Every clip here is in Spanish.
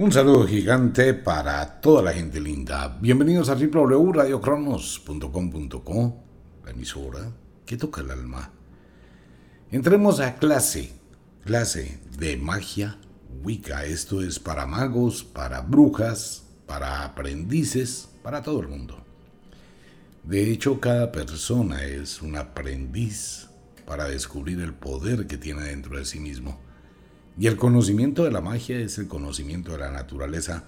Un saludo gigante para toda la gente linda. Bienvenidos a www.radiocronos.com.co, la emisora que toca el alma. Entremos a clase, clase de magia Wicca. Esto es para magos, para brujas, para aprendices, para todo el mundo. De hecho, cada persona es un aprendiz para descubrir el poder que tiene dentro de sí mismo. Y el conocimiento de la magia es el conocimiento de la naturaleza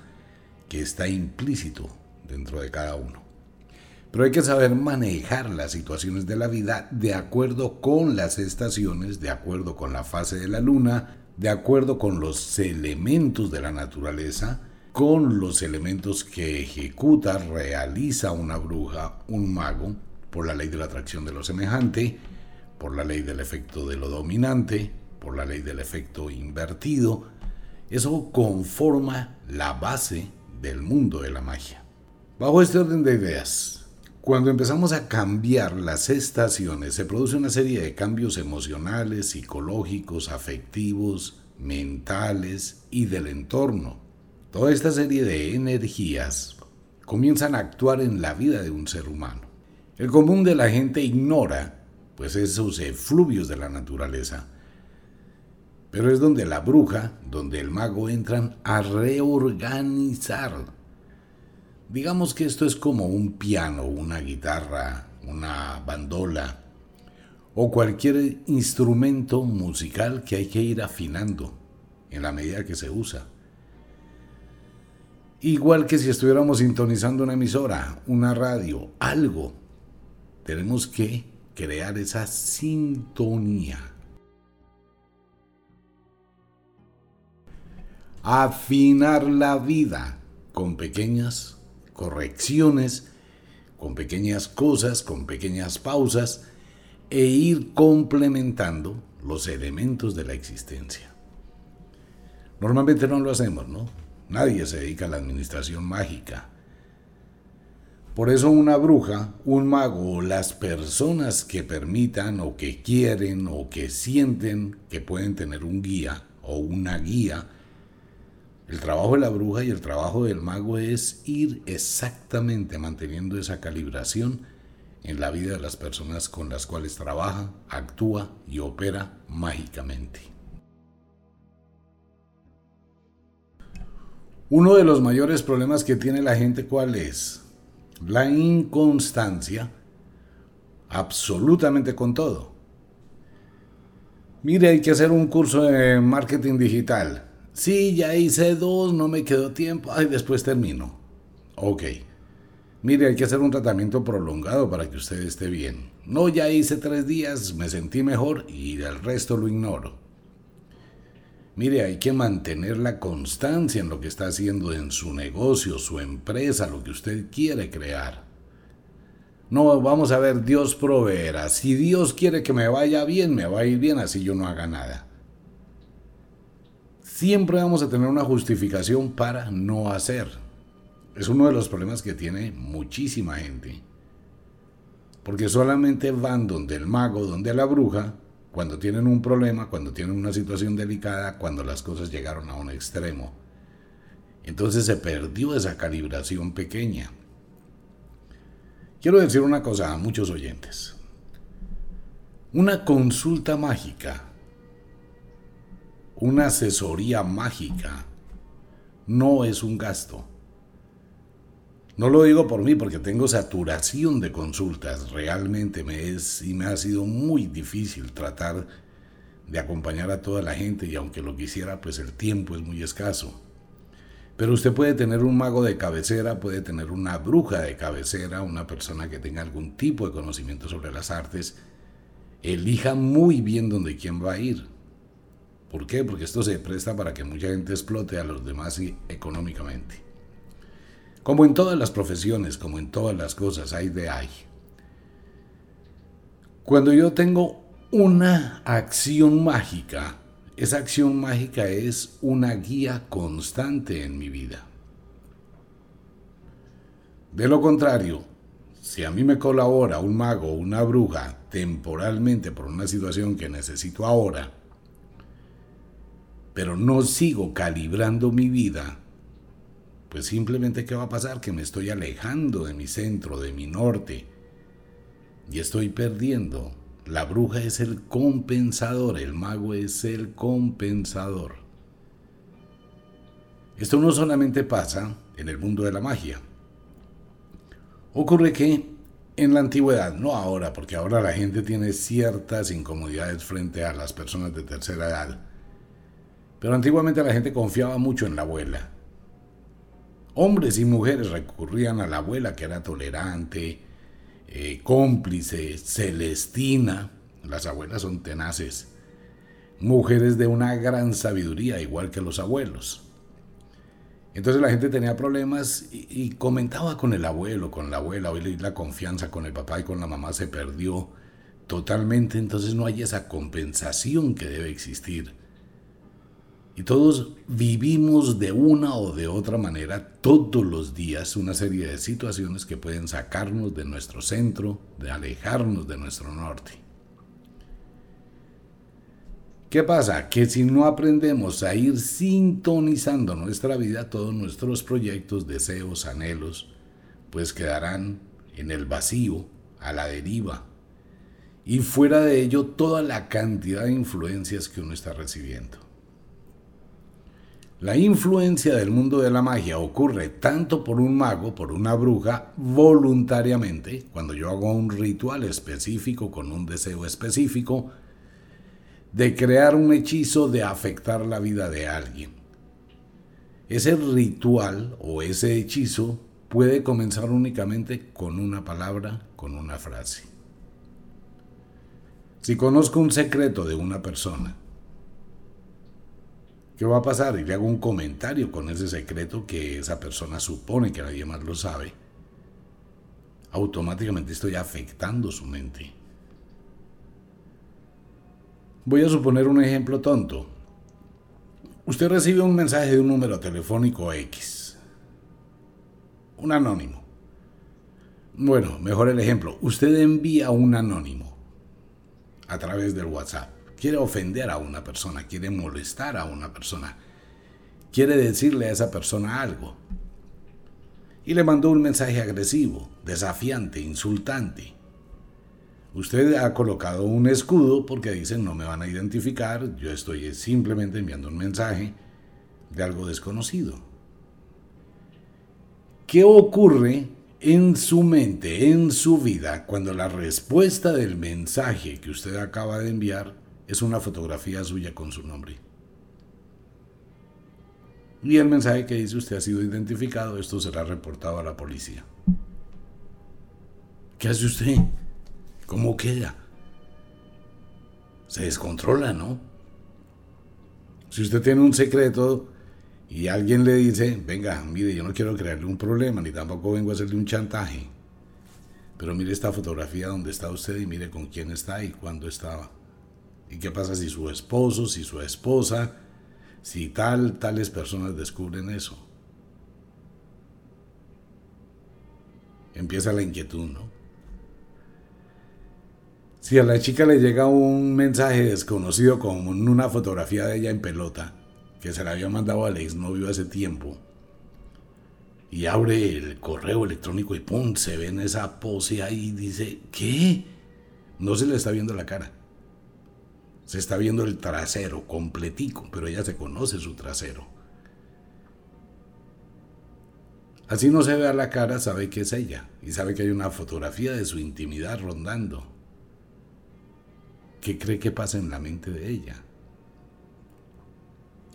que está implícito dentro de cada uno. Pero hay que saber manejar las situaciones de la vida de acuerdo con las estaciones, de acuerdo con la fase de la luna, de acuerdo con los elementos de la naturaleza, con los elementos que ejecuta, realiza una bruja, un mago, por la ley de la atracción de lo semejante, por la ley del efecto de lo dominante, por la ley del efecto invertido, eso conforma la base del mundo de la magia. Bajo este orden de ideas, cuando empezamos a cambiar las estaciones, se produce una serie de cambios emocionales, psicológicos, afectivos, mentales y del entorno. Toda esta serie de energías comienzan a actuar en la vida de un ser humano. El común de la gente ignora pues esos efluvios de la naturaleza pero es donde la bruja, donde el mago entran a reorganizar. Digamos que esto es como un piano, una guitarra, una bandola o cualquier instrumento musical que hay que ir afinando en la medida que se usa. Igual que si estuviéramos sintonizando una emisora, una radio, algo, tenemos que crear esa sintonía afinar la vida con pequeñas correcciones, con pequeñas cosas, con pequeñas pausas e ir complementando los elementos de la existencia. Normalmente no lo hacemos, ¿no? Nadie se dedica a la administración mágica. Por eso una bruja, un mago o las personas que permitan o que quieren o que sienten que pueden tener un guía o una guía, el trabajo de la bruja y el trabajo del mago es ir exactamente manteniendo esa calibración en la vida de las personas con las cuales trabaja, actúa y opera mágicamente. Uno de los mayores problemas que tiene la gente, ¿cuál es? La inconstancia absolutamente con todo. Mire, hay que hacer un curso de marketing digital. Sí, ya hice dos, no me quedó tiempo. Ay, después termino. Ok. Mire, hay que hacer un tratamiento prolongado para que usted esté bien. No, ya hice tres días, me sentí mejor y el resto lo ignoro. Mire, hay que mantener la constancia en lo que está haciendo en su negocio, su empresa, lo que usted quiere crear. No, vamos a ver, Dios proveerá. Si Dios quiere que me vaya bien, me va a ir bien, así yo no haga nada siempre vamos a tener una justificación para no hacer. Es uno de los problemas que tiene muchísima gente. Porque solamente van donde el mago, donde la bruja, cuando tienen un problema, cuando tienen una situación delicada, cuando las cosas llegaron a un extremo. Entonces se perdió esa calibración pequeña. Quiero decir una cosa a muchos oyentes. Una consulta mágica una asesoría mágica no es un gasto. No lo digo por mí porque tengo saturación de consultas. Realmente me es y me ha sido muy difícil tratar de acompañar a toda la gente y aunque lo quisiera, pues el tiempo es muy escaso. Pero usted puede tener un mago de cabecera, puede tener una bruja de cabecera, una persona que tenga algún tipo de conocimiento sobre las artes. Elija muy bien dónde quién va a ir. ¿Por qué? Porque esto se presta para que mucha gente explote a los demás económicamente. Como en todas las profesiones, como en todas las cosas, hay de hay. Cuando yo tengo una acción mágica, esa acción mágica es una guía constante en mi vida. De lo contrario, si a mí me colabora un mago o una bruja temporalmente por una situación que necesito ahora, pero no sigo calibrando mi vida Pues simplemente ¿qué va a pasar? Que me estoy alejando de mi centro, de mi norte, y estoy perdiendo. La bruja es el compensador, el mago es el compensador. Esto no solamente pasa en el mundo de la magia. Ocurre que en la antigüedad, no ahora, porque ahora la gente tiene ciertas incomodidades frente a las personas de tercera edad, pero antiguamente la gente confiaba mucho en la abuela. Hombres y mujeres recurrían a la abuela que era tolerante, eh, cómplice, celestina. Las abuelas son tenaces. Mujeres de una gran sabiduría, igual que los abuelos. Entonces la gente tenía problemas y, comentaba con el abuelo, con la abuela, hoy la confianza con el papá y con la mamá se perdió totalmente, entonces no hay esa compensación que debe existir. Y todos vivimos de una o de otra manera todos los días una serie de situaciones que pueden sacarnos de nuestro centro, de alejarnos de nuestro norte. ¿Qué pasa? Que si no aprendemos a ir sintonizando nuestra vida, todos nuestros proyectos, deseos, anhelos, pues quedarán en el vacío, a la deriva. Y fuera de ello, toda la cantidad de influencias que uno está recibiendo. La influencia del mundo de la magia ocurre tanto por un mago, por una bruja, voluntariamente, cuando yo hago un ritual específico con un deseo específico, de crear un hechizo de afectar la vida de alguien. Ese ritual o ese hechizo puede comenzar únicamente con una palabra, con una frase. Si conozco un secreto de una persona, ¿qué va a pasar? Y le hago un comentario con ese secreto que esa persona supone que nadie más lo sabe. Automáticamente estoy afectando su mente. Voy a suponer un ejemplo tonto. Usted recibe un mensaje de un número telefónico X. Un anónimo. Bueno, mejor el ejemplo. Usted envía un anónimo a través del WhatsApp. Quiere ofender a una persona, quiere molestar a una persona, quiere decirle a esa persona algo. Y le mandó un mensaje agresivo, desafiante, insultante. Usted ha colocado un escudo porque dicen no me van a identificar, yo estoy simplemente enviando un mensaje de algo desconocido. ¿Qué ocurre en su mente, en su vida, cuando la respuesta del mensaje que usted acaba de enviar es una fotografía suya con su nombre? Y el mensaje que dice usted ha sido identificado, esto será reportado a la policía. ¿Qué hace usted? ¿Cómo queda? Se descontrola, ¿no? Si usted tiene un secreto y alguien le dice, venga, mire, yo no quiero crearle un problema, ni tampoco vengo a hacerle un chantaje, pero mire esta fotografía donde está usted y mire con quién está y cuándo estaba. ¿Y qué pasa si su esposo, si su esposa, si tal, tales personas descubren eso? Empieza la inquietud, ¿no? Si a la chica le llega un mensaje desconocido con una fotografía de ella en pelota, que se la había mandado al exnovio hace tiempo, y abre el correo electrónico y ¡pum! se ve en esa pose ahí y dice, ¿qué? No se le está viendo la cara. Se está viendo el trasero completico, pero ella se conoce su trasero. Así no se ve a la cara, sabe que es ella y sabe que hay una fotografía de su intimidad rondando. ¿Qué cree que pasa en la mente de ella?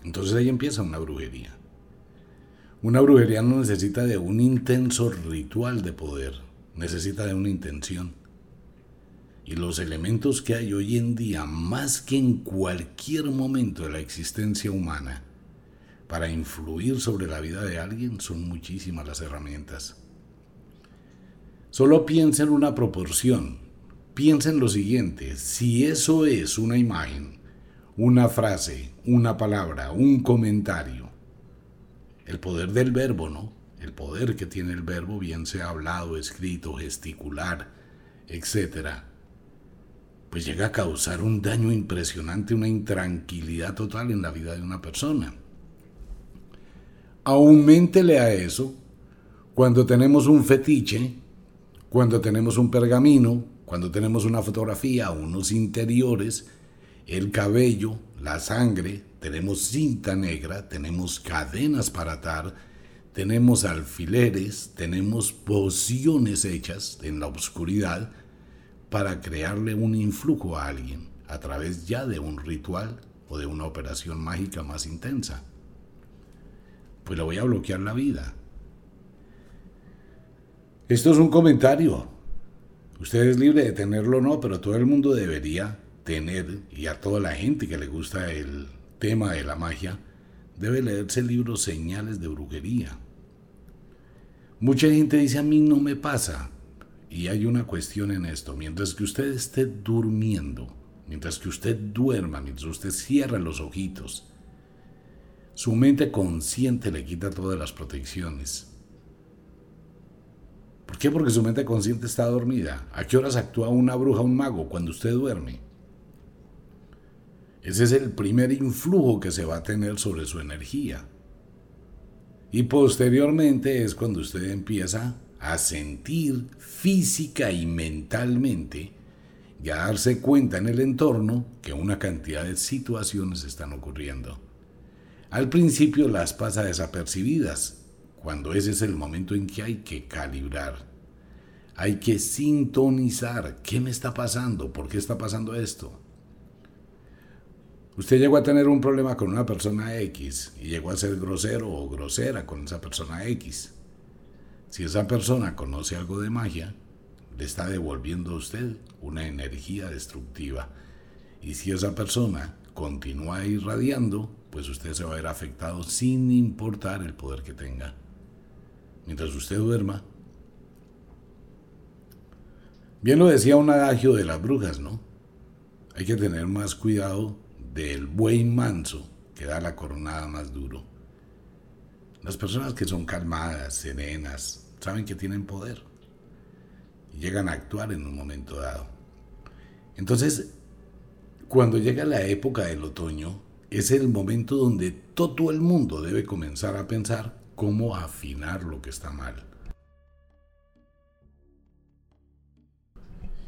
Entonces ahí empieza una brujería. Una brujería no necesita de un intenso ritual de poder, necesita de una intención. Y los elementos que hay hoy en día, más que en cualquier momento de la existencia humana, para influir sobre la vida de alguien, son muchísimas las herramientas. Solo piensa en una proporción piensa en lo siguiente, si eso es una imagen, una frase, una palabra, un comentario, el poder del verbo, ¿no? El poder que tiene el verbo, bien sea hablado, escrito, gesticular, etc., pues llega a causar un daño impresionante, una intranquilidad total en la vida de una persona. aumentele a eso cuando tenemos un fetiche, cuando tenemos un pergamino, cuando tenemos una fotografía, unos interiores, el cabello, la sangre, tenemos cinta negra, tenemos cadenas para atar, tenemos alfileres, tenemos pociones hechas en la oscuridad para crearle un influjo a alguien a través ya de un ritual o de una operación mágica más intensa. Pues le voy a bloquear la vida. Esto es un comentario. Usted es libre de tenerlo o no, pero todo el mundo debería tener, y a toda la gente que le gusta el tema de la magia, debe leerse el libro Señales de Brujería. Mucha gente dice a mí no me pasa. Y hay una cuestión en esto. Mientras que usted esté durmiendo, mientras que usted duerma, mientras usted cierra los ojitos, su mente consciente le quita todas las protecciones. ¿Por qué? Porque su mente consciente está dormida. ¿A qué horas actúa una bruja un mago? Cuando usted duerme. Ese es el primer influjo que se va a tener sobre su energía. Y posteriormente es cuando usted empieza a sentir física y mentalmente y a darse cuenta en el entorno que una cantidad de situaciones están ocurriendo. Al principio las pasa desapercibidas, cuando ese es el momento en que hay que calibrar. Hay que sintonizar. ¿Qué me está pasando? ¿Por qué está pasando esto? Usted llegó a tener un problema con una persona X y llegó a ser grosero o grosera con esa persona X. Si esa persona conoce algo de magia, le está devolviendo a usted una energía destructiva. Y si esa persona continúa irradiando, pues usted se va a ver afectado sin importar el poder que tenga. Mientras usted duerma. Bien lo decía un adagio de las brujas, ¿no? Hay que tener más cuidado del buey manso que da la coronada más duro. Las personas que son calmadas, serenas, saben que tienen poder y llegan a actuar en un momento dado. Entonces, cuando llega la época del otoño, es el momento donde todo el mundo debe comenzar a pensar cómo afinar lo que está mal.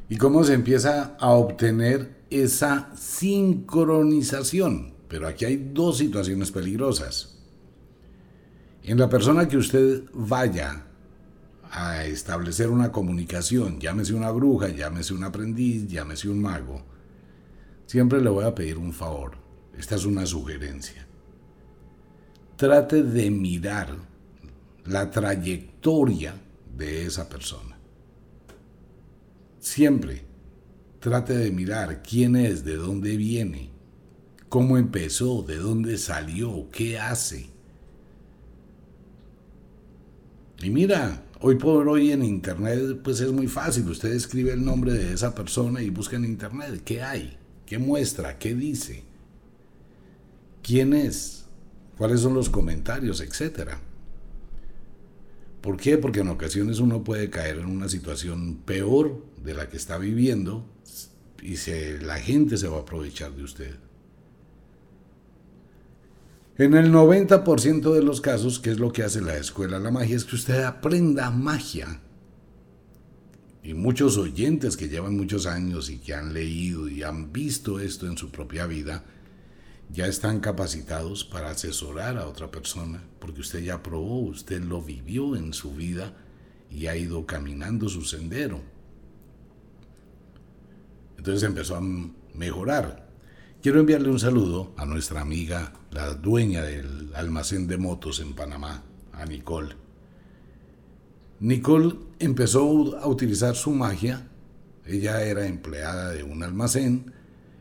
Y cómo se empieza a obtener esa sincronización. Pero aquí hay dos situaciones peligrosas. En la persona que usted vaya a establecer una comunicación, llámese una bruja, llámese un aprendiz, llámese un mago, siempre le voy a pedir un favor. Esta es una sugerencia. Trate de mirar la trayectoria de esa persona. Siempre trate de mirar quién es, de dónde viene, cómo empezó, de dónde salió, qué hace. Y mira, Hoy por hoy en Internet pues es muy fácil. Usted escribe el nombre de esa persona y busca en Internet qué hay, qué muestra, qué dice, quién es, cuáles son los comentarios, etcétera. ¿Por qué? Porque en ocasiones uno puede caer en una situación peor de la que está viviendo y la gente se va a aprovechar de usted. En el 90% de los casos, ¿qué es lo que hace la escuela la magia? Es que usted aprenda magia. Y muchos oyentes que llevan muchos años y que han leído y han visto esto en su propia vida, ya están capacitados para asesorar a otra persona, porque usted ya probó, usted lo vivió en su vida y ha ido caminando su sendero. Entonces empezó a mejorar. Quiero enviarle un saludo a nuestra amiga, la dueña del almacén de motos en Panamá, a Nicole. Nicole empezó a utilizar su magia. Ella era empleada de un almacén,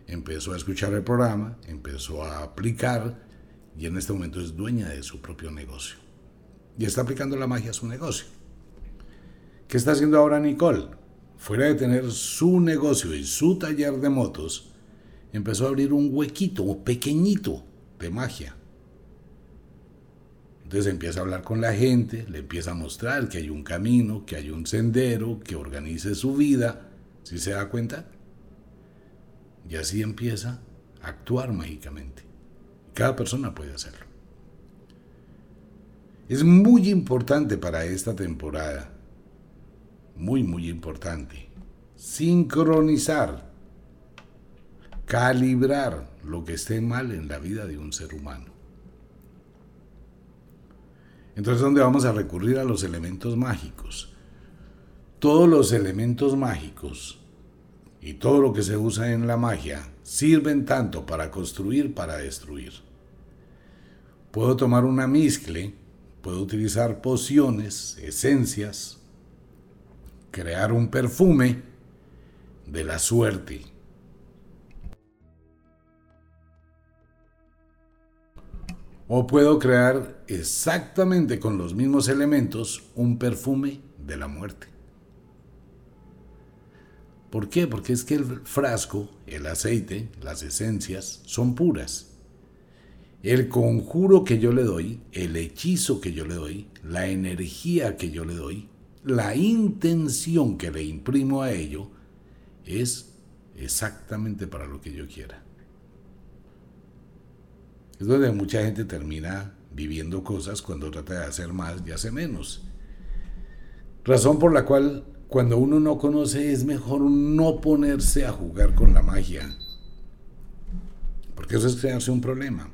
empezó a escuchar el programa, empezó a aplicar y en este momento es dueña de su propio negocio. Y está aplicando la magia a su negocio. ¿Qué está haciendo ahora Nicole? Fuera de tener su negocio y su taller de motos, empezó a abrir un huequito pequeñito de magia. Entonces empieza a hablar con la gente, le empieza a mostrar que hay un camino, que hay un sendero, que organice su vida, si se da cuenta. Y así empieza a actuar mágicamente. Cada persona puede hacerlo. Es muy importante para esta temporada. Muy, muy importante. Sincronizar. Calibrar lo que esté mal en la vida de un ser humano. Entonces, ¿dónde vamos a recurrir a los elementos mágicos? Todos los elementos mágicos y todo lo que se usa en la magia sirven tanto para construir para destruir. Puedo tomar una mezcle, puedo utilizar pociones, esencias, crear un perfume de la suerte. O puedo crear exactamente con los mismos elementos un perfume de la muerte. ¿Por qué? Porque es que el frasco, el aceite, las esencias son puras. El conjuro que yo le doy, el hechizo que yo le doy, la energía que yo le doy, la intención que le imprimo a ello, es exactamente para lo que yo quiera. Es donde mucha gente termina viviendo cosas cuando trata de hacer más y hace menos. Razón por la cual cuando uno no conoce es mejor no ponerse a jugar con la magia. Porque eso es crearse un problema.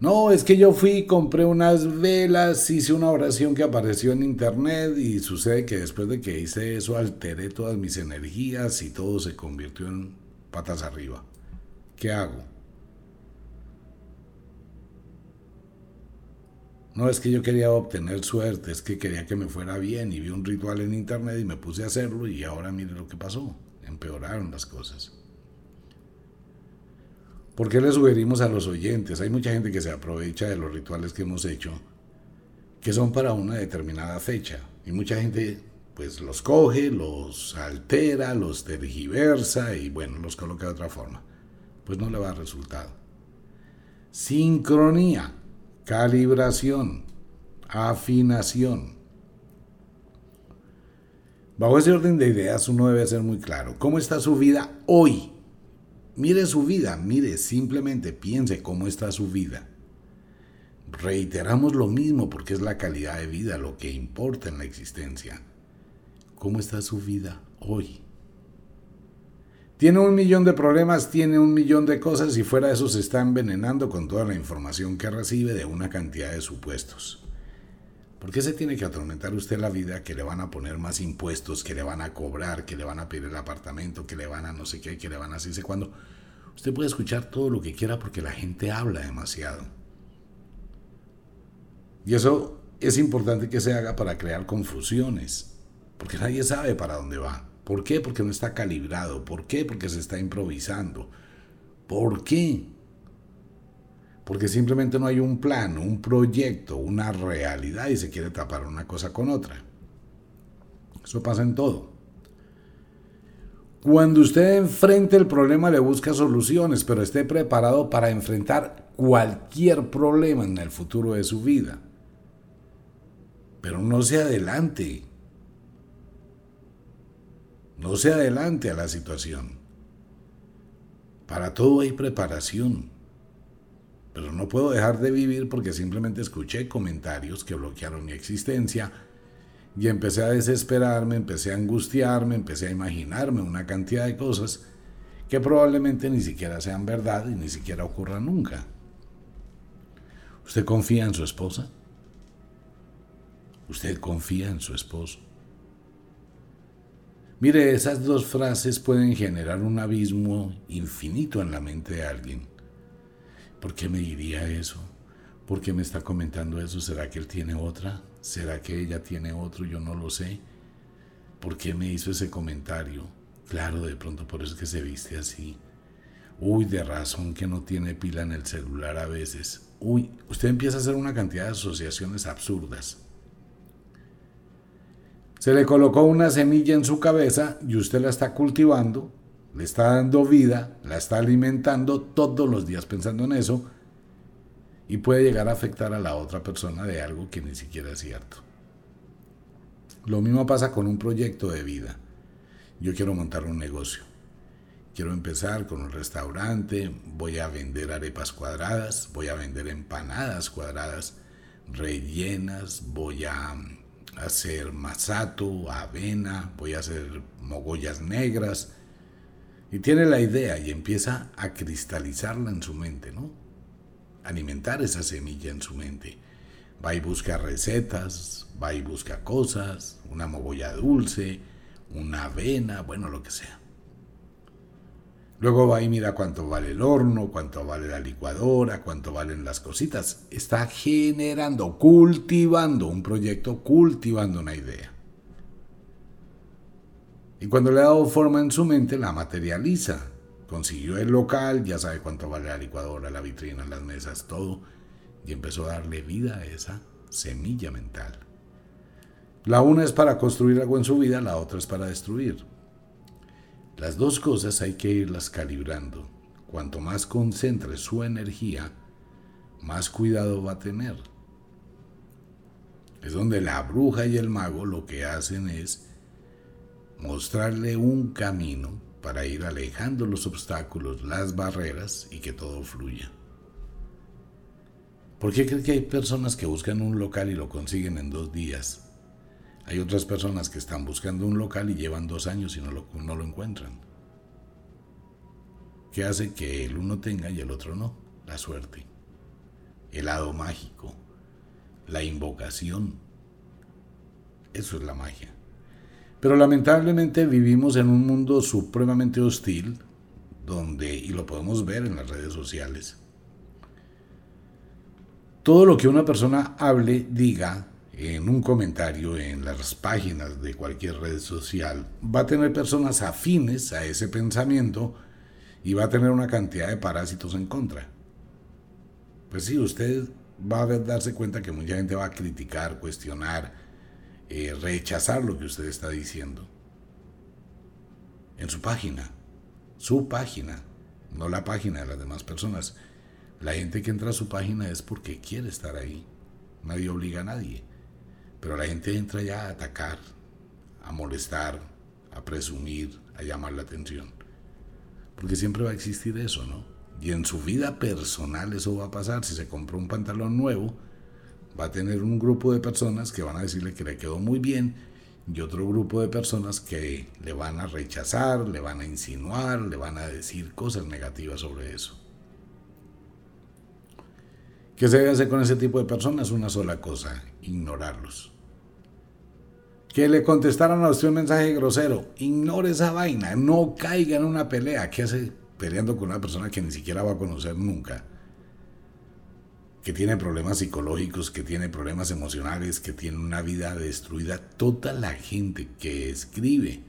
No, es que yo fui, compré unas velas, hice una oración que apareció en internet y sucede que después de que hice eso alteré todas mis energías y todo se convirtió en patas arriba. ¿Qué hago? No es que yo quería obtener suerte, es que quería que me fuera bien y vi un ritual en internet y me puse a hacerlo y ahora mire lo que pasó. Empeoraron las cosas. ¿Por qué le sugerimos a los oyentes? Hay mucha gente que se aprovecha de los rituales que hemos hecho, que son para una determinada fecha. Y mucha gente pues los coge, los altera, los tergiversa y bueno, los coloca de otra forma. Pues no le va a resultado. Sincronía calibración, afinación. Bajo ese orden de ideas uno debe ser muy claro. ¿Cómo está su vida hoy? Mire su vida, mire, simplemente piense cómo está su vida. Reiteramos lo mismo porque es la calidad de vida lo que importa en la existencia. ¿Cómo está su vida hoy? Tiene un millón de problemas, tiene un millón de cosas y fuera de eso se está envenenando con toda la información que recibe de una cantidad de supuestos. ¿Por qué se tiene que atormentar usted la vida que le van a poner más impuestos, que le van a cobrar, que le van a pedir el apartamento, que le van a no sé qué, que le van a así sé cuándo? Usted puede escuchar todo lo que quiera porque la gente habla demasiado. Y eso es importante que se haga para crear confusiones, porque nadie sabe para dónde va. ¿Por qué? Porque no está calibrado. ¿Por qué? Porque se está improvisando. ¿Por qué? Porque simplemente no hay un plan, un proyecto, una realidad y se quiere tapar una cosa con otra. Eso pasa en todo. Cuando usted enfrente el problema le busca soluciones, pero esté preparado para enfrentar cualquier problema en el futuro de su vida. Pero no se adelante. No se adelante a la situación. Para todo hay preparación. Pero no puedo dejar de vivir porque simplemente escuché comentarios que bloquearon mi existencia y empecé a desesperarme, empecé a angustiarme, empecé a imaginarme una cantidad de cosas que probablemente ni siquiera sean verdad y ni siquiera ocurran nunca. ¿Usted confía en su esposa? ¿Usted confía en su esposo? Mire, esas dos frases pueden generar un abismo infinito en la mente de alguien. ¿Por qué me diría eso? ¿Por qué me está comentando eso? ¿Será que él tiene otra? ¿Será que ella tiene otro? Yo no lo sé. ¿Por qué me hizo ese comentario? Claro, de pronto por eso es que se viste así. Uy, de razón que no tiene pila en el celular a veces. Uy, usted empieza a hacer una cantidad de asociaciones absurdas. Se le colocó una semilla en su cabeza y usted la está cultivando, le está dando vida, la está alimentando todos los días pensando en eso y puede llegar a afectar a la otra persona de algo que ni siquiera es cierto. Lo mismo pasa con un proyecto de vida. Yo quiero montar un negocio. Quiero empezar con un restaurante, voy a vender arepas cuadradas, voy a vender empanadas cuadradas, rellenas, voy a hacer masato, avena, voy a hacer mogollas negras. Y tiene la idea y empieza a cristalizarla en su mente, ¿no? Alimentar esa semilla en su mente. Va y busca recetas, va y busca cosas, una mogolla dulce, una avena, bueno, lo que sea. Luego va y mira cuánto vale el horno, cuánto vale la licuadora, cuánto valen las cositas. Está generando, cultivando un proyecto, cultivando una idea. Y cuando le ha dado forma en su mente, la materializa. Consiguió el local, ya sabe cuánto vale la licuadora, la vitrina, las mesas, todo. Y empezó a darle vida a esa semilla mental. La una es para construir algo en su vida, la otra es para destruir. Las dos cosas hay que irlas calibrando. Cuanto más concentre su energía, más cuidado va a tener. Es donde la bruja y el mago lo que hacen es mostrarle un camino para ir alejando los obstáculos, las barreras y que todo fluya. ¿Por qué cree que hay personas que buscan un local y lo consiguen en dos días? Hay otras personas que están buscando un local y llevan dos años y no lo, encuentran. ¿Qué hace que el uno tenga y el otro no? La suerte, el lado mágico, la invocación. Eso es la magia. Pero lamentablemente vivimos en un mundo supremamente hostil, donde, y lo podemos ver en las redes sociales, todo lo que una persona hable, diga, en un comentario en las páginas de cualquier red social, va a tener personas afines a ese pensamiento y va a tener una cantidad de parásitos en contra. Pues sí, usted va a darse cuenta que mucha gente va a criticar, cuestionar, eh, rechazar lo que usted está diciendo. En su página, su página, no la página de las demás personas. La gente que entra a su página es porque quiere estar ahí. Nadie obliga a nadie. Pero la gente entra ya a atacar, a molestar, a presumir, a llamar la atención. Porque siempre va a existir eso, ¿no? Y en su vida personal eso va a pasar. Si se compró un pantalón nuevo, va a tener un grupo de personas que van a decirle que le quedó muy bien y otro grupo de personas que le van a rechazar, le van a insinuar, le van a decir cosas negativas sobre eso. ¿Qué se debe hacer con ese tipo de personas? Una sola cosa, ignorarlos que le contestaron a usted un mensaje grosero. Ignore esa vaina, no caiga en una pelea. ¿Qué hace peleando con una persona que ni siquiera va a conocer nunca? Que tiene problemas psicológicos, que tiene problemas emocionales, que tiene una vida destruida. Toda la gente que escribe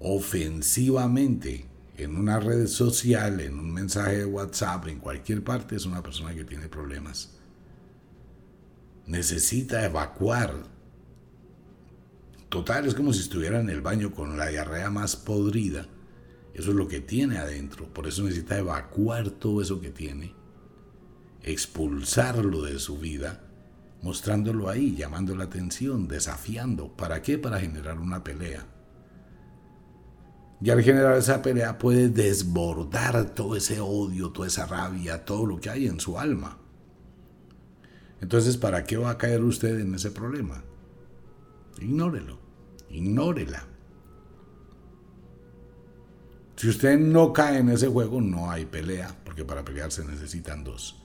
ofensivamente en una red social, en un mensaje de WhatsApp, en cualquier parte, es una persona que tiene problemas. Necesita evacuar Total, es como si estuviera en el baño con la diarrea más podrida. Eso es lo que tiene adentro. Por eso necesita evacuar todo eso que tiene, expulsarlo de su vida, mostrándolo ahí, llamando la atención, desafiando. ¿Para qué? Para generar una pelea. Y al generar esa pelea puede desbordar todo ese odio, toda esa rabia, todo lo que hay en su alma. Entonces, ¿para qué va a caer usted en ese problema? Ignórelo, ignórela. Si usted no cae en ese juego, no hay pelea, porque para pelear se necesitan dos.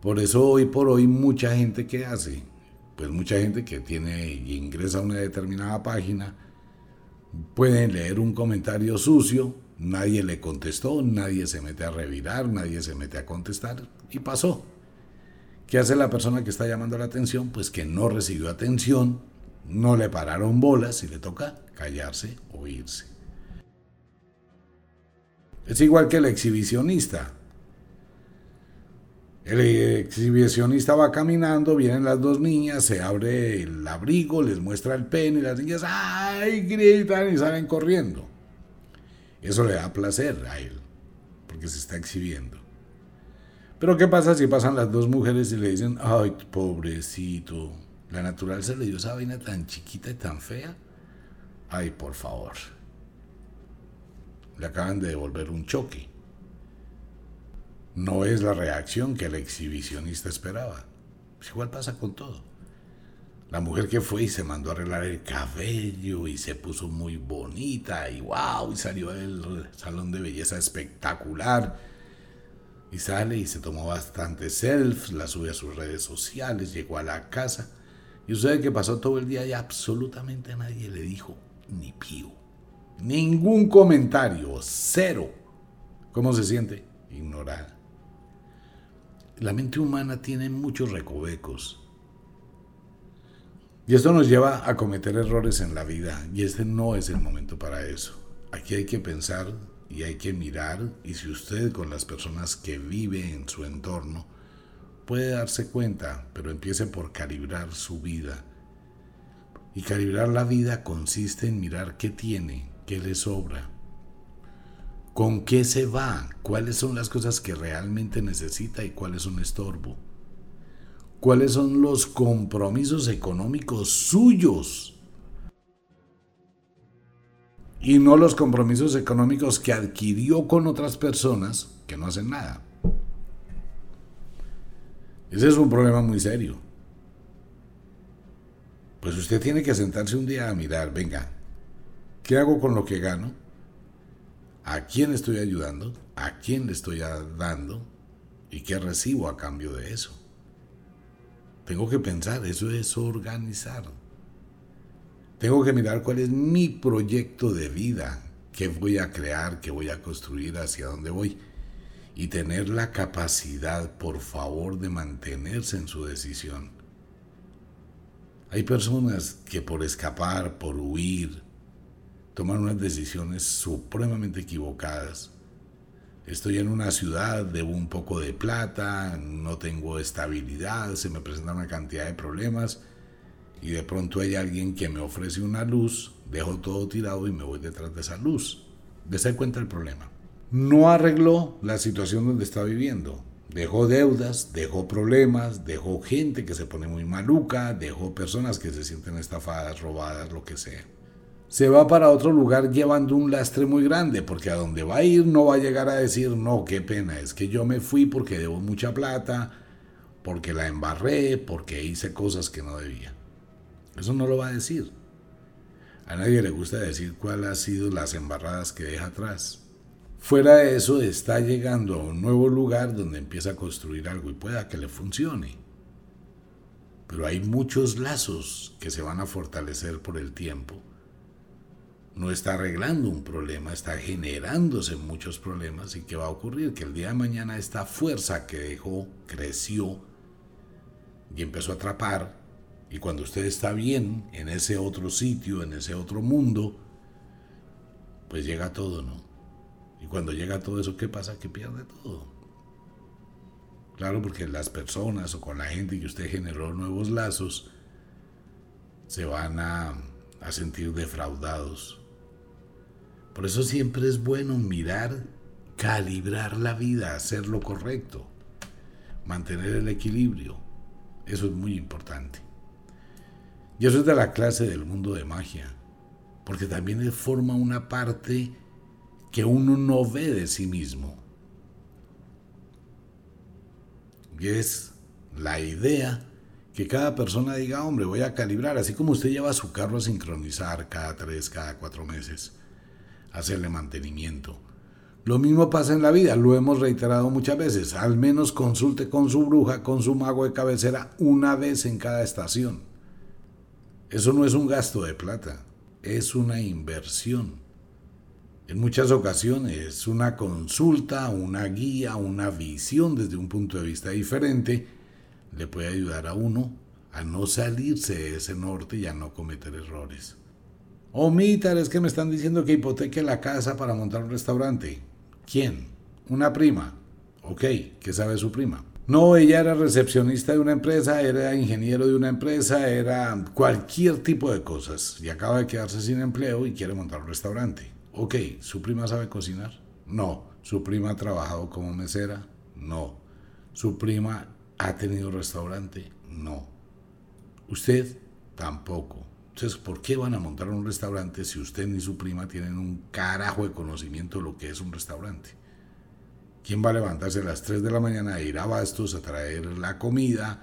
Por eso hoy por hoy mucha gente que hace, pues mucha gente que tiene y ingresa a una determinada página, pueden leer un comentario sucio, nadie le contestó, nadie se mete a revirar, nadie se mete a contestar y pasó. ¿Qué hace la persona que está llamando la atención? Pues que no recibió atención, no le pararon bolas y le toca callarse o irse. Es igual que el exhibicionista. El exhibicionista va caminando, vienen las dos niñas, se abre el abrigo, les muestra el pene y las niñas ¡ay! gritan y salen corriendo. Eso le da placer a él, porque se está exhibiendo. Pero ¿qué pasa si pasan las dos mujeres y le dicen, ay, pobrecito, la natural se le dio esa vaina tan chiquita y tan fea? Ay, por favor. Le acaban de devolver un choque. No es la reacción que el exhibicionista esperaba. Pues igual pasa con todo. La mujer que fue y se mandó a arreglar el cabello y se puso muy bonita y wow, y salió del salón de belleza espectacular. Y sale y se tomó bastante selfies, la sube a sus redes sociales, llegó a la casa. Y usted que pasó todo el día y absolutamente nadie le dijo ni pío. Ningún comentario, cero. ¿Cómo se siente? Ignorada. La mente humana tiene muchos recovecos. Y esto nos lleva a cometer errores en la vida y este no es el momento para eso. Aquí hay que pensar y hay que mirar y si usted con las personas que vive en su entorno puede darse cuenta, pero empiece por calibrar su vida. Y calibrar la vida consiste en mirar qué tiene, qué le sobra, con qué se va, cuáles son las cosas que realmente necesita y cuáles son estorbo. Cuáles son los compromisos económicos suyos y no los compromisos económicos que adquirió con otras personas que no hacen nada. Ese es un problema muy serio. Pues usted tiene que sentarse un día a mirar, venga, ¿qué hago con lo que gano? ¿A quién estoy ayudando? ¿A quién le estoy dando? ¿Y qué recibo a cambio de eso? Tengo que pensar, eso es organizar. Tengo que mirar cuál es mi proyecto de vida, qué voy a crear, qué voy a construir, hacia dónde voy. Y tener la capacidad, por favor, de mantenerse en su decisión. Hay personas que por escapar, por huir, toman unas decisiones supremamente equivocadas. Estoy en una ciudad, debo un poco de plata, no tengo estabilidad, se me presenta una cantidad de problemas y de pronto hay alguien que me ofrece una luz, dejo todo tirado y me voy detrás de esa luz. Dese cuenta el problema. No arregló la situación donde está viviendo. Dejó deudas, dejó problemas, dejó gente que se pone muy maluca, dejó personas que se sienten estafadas, robadas, lo que sea. Se va para otro lugar llevando un lastre muy grande, porque a donde va a ir no va a llegar a decir, no, qué pena, es que yo me fui porque debo mucha plata, porque la embarré, porque hice cosas que no debía. Eso no lo va a decir. A nadie le gusta decir cuáles han sido las embarradas que deja atrás. Fuera de eso, está llegando a un nuevo lugar donde empieza a construir algo y pueda que le funcione. Pero hay muchos lazos que se van a fortalecer por el tiempo. No está arreglando un problema, está generándose muchos problemas y ¿qué va a ocurrir? Que el día de mañana esta fuerza que dejó creció y empezó a atrapar y cuando usted está bien en ese otro sitio, en ese otro mundo, pues llega todo, ¿no? Y cuando llega todo eso, ¿qué pasa? Que pierde todo. Claro, porque las personas o con la gente que usted generó nuevos lazos se van a, a sentir defraudados. Por eso siempre es bueno mirar, calibrar la vida, hacer lo correcto, mantener el equilibrio. Eso es muy importante. Y eso es de la clase del mundo de magia, porque también forma una parte que uno no ve de sí mismo. Y es la idea que cada persona diga, hombre, voy a calibrar, así como usted lleva su carro a sincronizar cada tres, cada cuatro meses, hacerle mantenimiento. Lo mismo pasa en la vida, lo hemos reiterado muchas veces, al menos consulte con su bruja, con su mago de cabecera, una vez en cada estación. Eso no es un gasto de plata, es una inversión. En muchas ocasiones es una consulta, una guía, una visión desde un punto de vista diferente le puede ayudar a uno a no salirse de ese norte y a no cometer errores. Omitar, es que me están diciendo que hipoteque la casa para montar un restaurante. ¿Quién? Una prima. Ok, ¿qué sabe su prima? No, ella era recepcionista de una empresa, era ingeniero de una empresa, era cualquier tipo de cosas y acaba de quedarse sin empleo y quiere montar un restaurante. Ok, ¿su prima sabe cocinar? No. ¿Su prima ha trabajado como mesera? No. ¿Su prima ha tenido restaurante? No. ¿Usted? Tampoco. Entonces, ¿por qué van a montar un restaurante si usted ni su prima tienen un carajo de conocimiento de lo que es un restaurante? ¿Quién va a levantarse a las 3 de la mañana a ir a Bastos a traer la comida?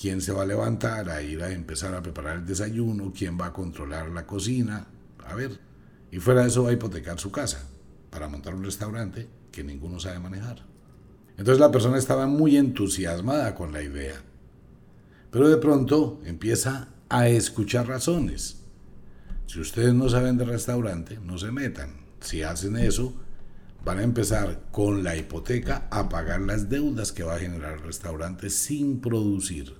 ¿Quién se va a levantar a ir a empezar a preparar el desayuno? ¿Quién va a controlar la cocina? A ver, y fuera de eso va a hipotecar su casa para montar un restaurante que ninguno sabe manejar. Entonces la persona estaba muy entusiasmada con la idea, pero de pronto empieza a escuchar razones. Si ustedes no saben de restaurante, no se metan. Si hacen eso, van a empezar con la hipoteca a pagar las deudas que va a generar el restaurante sin producir.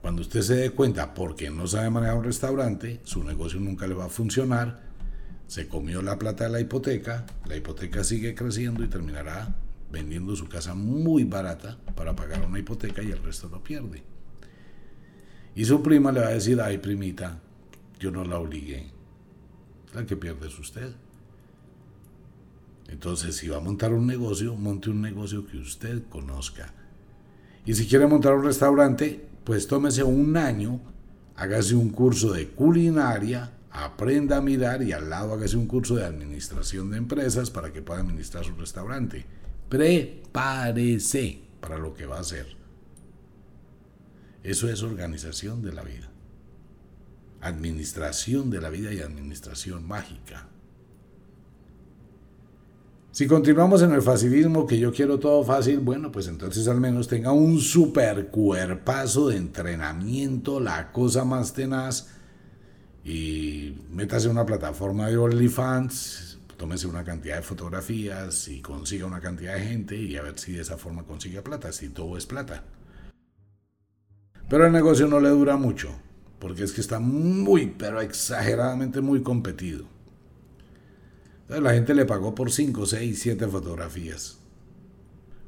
Cuando usted se dé cuenta porque no sabe manejar un restaurante, su negocio nunca le va a funcionar, se comió la plata de la hipoteca, la hipoteca sigue creciendo y terminará vendiendo su casa muy barata para pagar una hipoteca y el resto lo pierde. Y su prima le va a decir, ay primita, yo no la obligué. La que pierde es usted. Entonces, si va a montar un negocio, monte un negocio que usted conozca. Y si quiere montar un restaurante, pues tómese un año, hágase un curso de culinaria, aprenda a mirar y al lado hágase un curso de administración de empresas para que pueda administrar su restaurante. Prepárese para lo que va a hacer. Eso es organización de la vida. Administración de la vida y administración mágica. Si continuamos en el facilismo, que yo quiero todo fácil, bueno, pues entonces al menos tenga un super cuerpazo de entrenamiento, la cosa más tenaz, y métase en una plataforma de OnlyFans, tómese una cantidad de fotografías y consiga una cantidad de gente y a ver si de esa forma consigue plata, si todo es plata. Pero el negocio no le dura mucho, porque es que está muy, pero exageradamente muy competido la gente le pagó por 5, 6, 7 fotografías.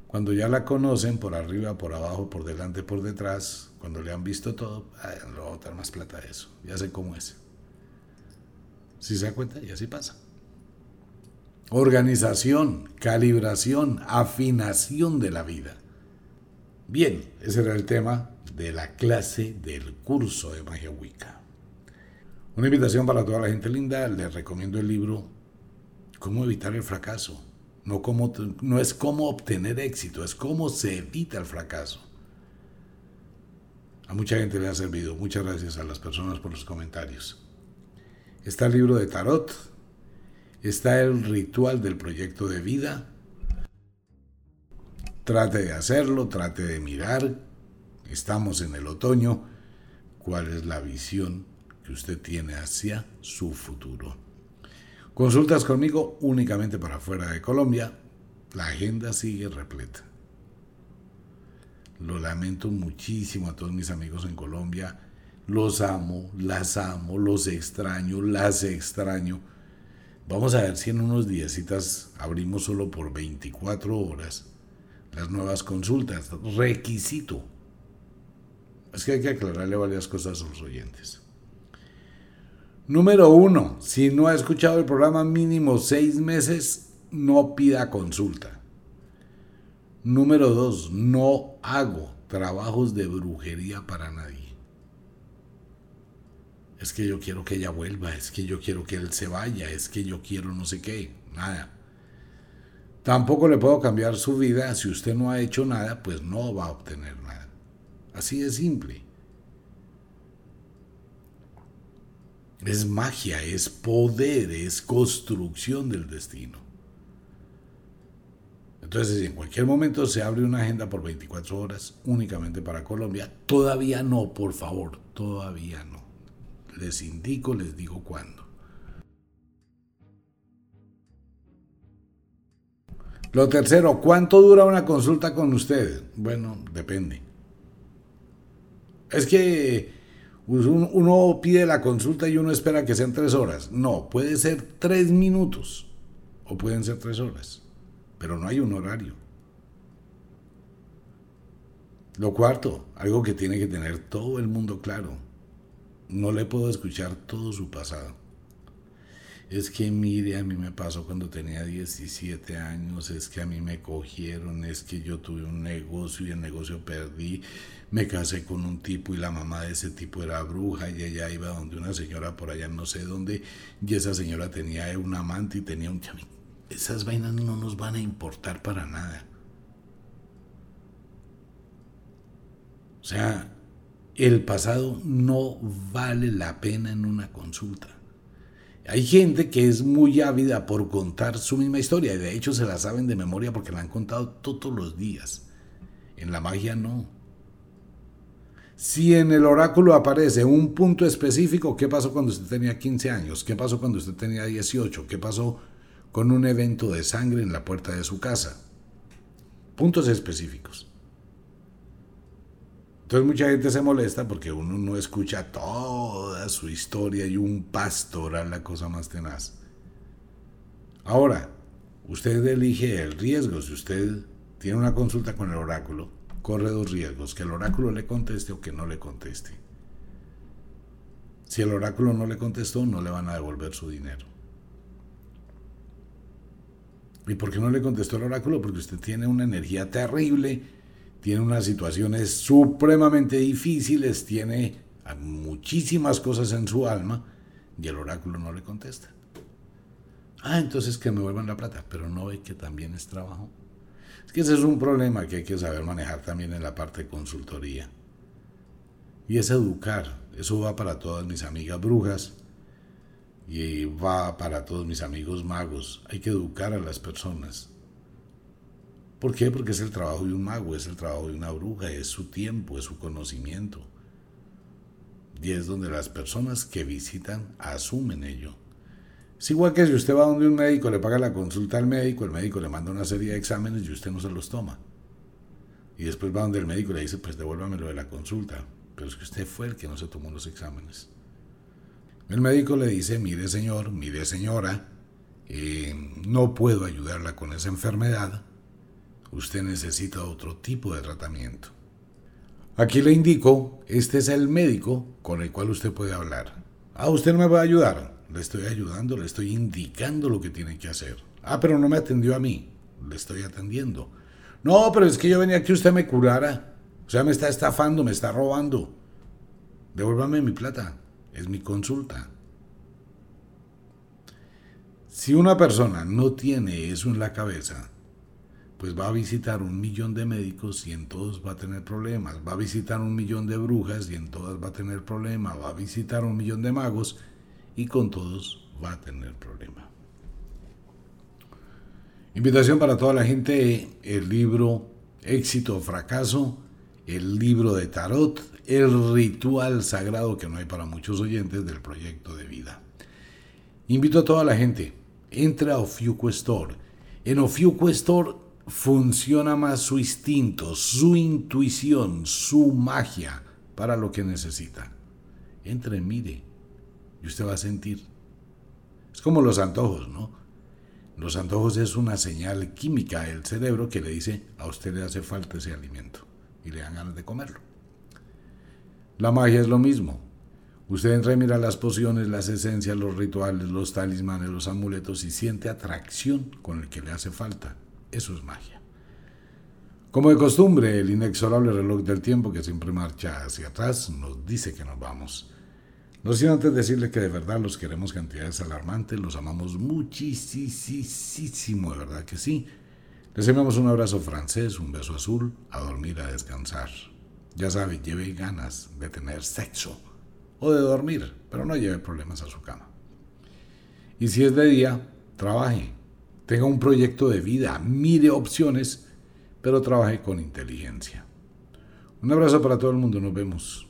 Cuando ya la conocen por arriba, por abajo, por delante, por detrás, cuando le han visto todo, va a más plata de eso. Ya sé cómo es. Si se da cuenta, y así pasa. Organización, calibración, afinación de la vida. Bien, ese era el tema de la clase del curso de Magia Wicca. Una invitación para toda la gente linda. Les recomiendo el libro cómo evitar el fracaso. No, cómo, no es cómo obtener éxito, es cómo se evita el fracaso. A mucha gente le ha servido. Muchas gracias a las personas por los comentarios. Está el libro de tarot. Está el ritual del proyecto de vida. Trate de hacerlo, trate de mirar. Estamos en el otoño. ¿Cuál es la visión que usted tiene hacia su futuro? Consultas conmigo únicamente para fuera de Colombia. La agenda sigue repleta. Lo lamento muchísimo a todos mis amigos en Colombia. Los amo, las amo, los extraño, las extraño. Vamos a ver si en unos días abrimos solo por 24 horas las nuevas consultas. Requisito. Es que hay que aclararle varias cosas a los oyentes. Número uno, si no ha escuchado el programa mínimo seis meses, no pida consulta. Número dos, no hago trabajos de brujería para nadie. Es que yo quiero que ella vuelva, es que yo quiero que él se vaya, es que yo quiero no sé qué, nada. Tampoco le puedo cambiar su vida, si usted no ha hecho nada, pues no va a obtener nada. Así de simple. Es magia, es poder, es construcción del destino. Entonces, si en cualquier momento se abre una agenda por 24 horas únicamente para Colombia, todavía no, por favor, todavía no. Les indico, les digo cuándo. Lo tercero, ¿cuánto dura una consulta con usted? Bueno, depende. Es que pues uno pide la consulta y uno espera que sean tres horas. No, puede ser tres minutos o pueden ser tres horas, pero no hay un horario. Lo cuarto, algo que tiene que tener todo el mundo claro. No le puedo escuchar todo su pasado. Es que mire, a mí me pasó cuando tenía 17 años, es que a mí me cogieron, es que yo tuve un negocio y el negocio perdí, me casé con un tipo y la mamá de ese tipo era bruja y ella iba donde una señora por allá no sé dónde y esa señora tenía un amante y tenía un esas vainas no nos van a importar para nada. O sea, el pasado no vale la pena en una consulta. Hay gente que es muy ávida por contar su misma historia y de hecho se la saben de memoria porque la han contado todos los días. En la magia no. Si en el oráculo aparece un punto específico, ¿qué pasó cuando usted tenía 15 años? ¿Qué pasó cuando usted tenía 18? ¿Qué pasó con un evento de sangre en la puerta de su casa? Puntos específicos. Entonces mucha gente se molesta porque uno no escucha toda su historia y un pastoral la cosa más tenaz. Ahora, usted elige el riesgo. Si usted tiene una consulta con el oráculo, corre dos riesgos, que el oráculo le conteste o que no le conteste. Si el oráculo no le contestó, no le van a devolver su dinero. ¿Y por qué no le contestó el oráculo? Porque usted tiene una energía terrible, tiene unas situaciones supremamente difíciles, tiene muchísimas cosas en su alma y el oráculo no le contesta. Ah, entonces que me vuelvan la plata, pero no ve que también es trabajo. Es que ese es un problema que hay que saber manejar también en la parte de consultoría. Y es educar. Eso va para todas mis amigas brujas y va para todos mis amigos magos. Hay que educar a las personas. ¿Por qué? Porque es el trabajo de un mago, es el trabajo de una bruja, es su tiempo, es su conocimiento. Y es donde las personas que visitan asumen ello. Es igual que si usted va donde un médico, le paga la consulta al médico, el médico le manda una serie de exámenes y usted no se los toma. Y después va donde el médico le dice, pues devuélvame lo de la consulta. Pero es que usted fue el que no se tomó los exámenes. El médico le dice, mire señor, mire señora, eh, no puedo ayudarla con esa enfermedad. Usted necesita otro tipo de tratamiento. Aquí le indico, este es el médico con el cual usted puede hablar. Ah, usted no me va a ayudar. Le estoy ayudando, le estoy indicando lo que tiene que hacer. Ah, pero no me atendió a mí. Le estoy atendiendo. No, pero es que yo venía que usted me curara. O sea, me está estafando, me está robando. Devuélvame mi plata. Es mi consulta. Si una persona no tiene eso en la cabeza, pues va a visitar un millón de médicos y en todos va a tener problemas. Va a visitar un millón de brujas y en todas va a tener problemas. Va a visitar un millón de magos y con todos va a tener problema. Invitación para toda la gente, el libro Éxito o Fracaso, el libro de Tarot, el ritual sagrado que no hay para muchos oyentes del proyecto de vida. Invito a toda la gente, entra a Ofiuco. En Ofiuco funciona más su instinto, su intuición, su magia para lo que necesita. Entre, mire, y usted va a sentir. Es como los antojos, ¿no? Los antojos es una señal química del cerebro que le dice a usted le hace falta ese alimento y le dan ganas de comerlo. La magia es lo mismo. Usted entra y mira las pociones, las esencias, los rituales, los talismanes, los amuletos y siente atracción con el que le hace falta. Eso es magia. Como de costumbre, el inexorable reloj del tiempo que siempre marcha hacia atrás nos dice que nos vamos. No sin antes decirle que de verdad los queremos cantidades alarmantes, los amamos muchísimo, de verdad que sí. Les enviamos un abrazo francés, un beso azul, a dormir, a descansar. Ya sabe, lleve ganas de tener sexo o de dormir, pero no lleve problemas a su cama. Y si es de día, trabaje, tenga un proyecto de vida, mire opciones, pero trabaje con inteligencia. Un abrazo para todo el mundo, nos vemos.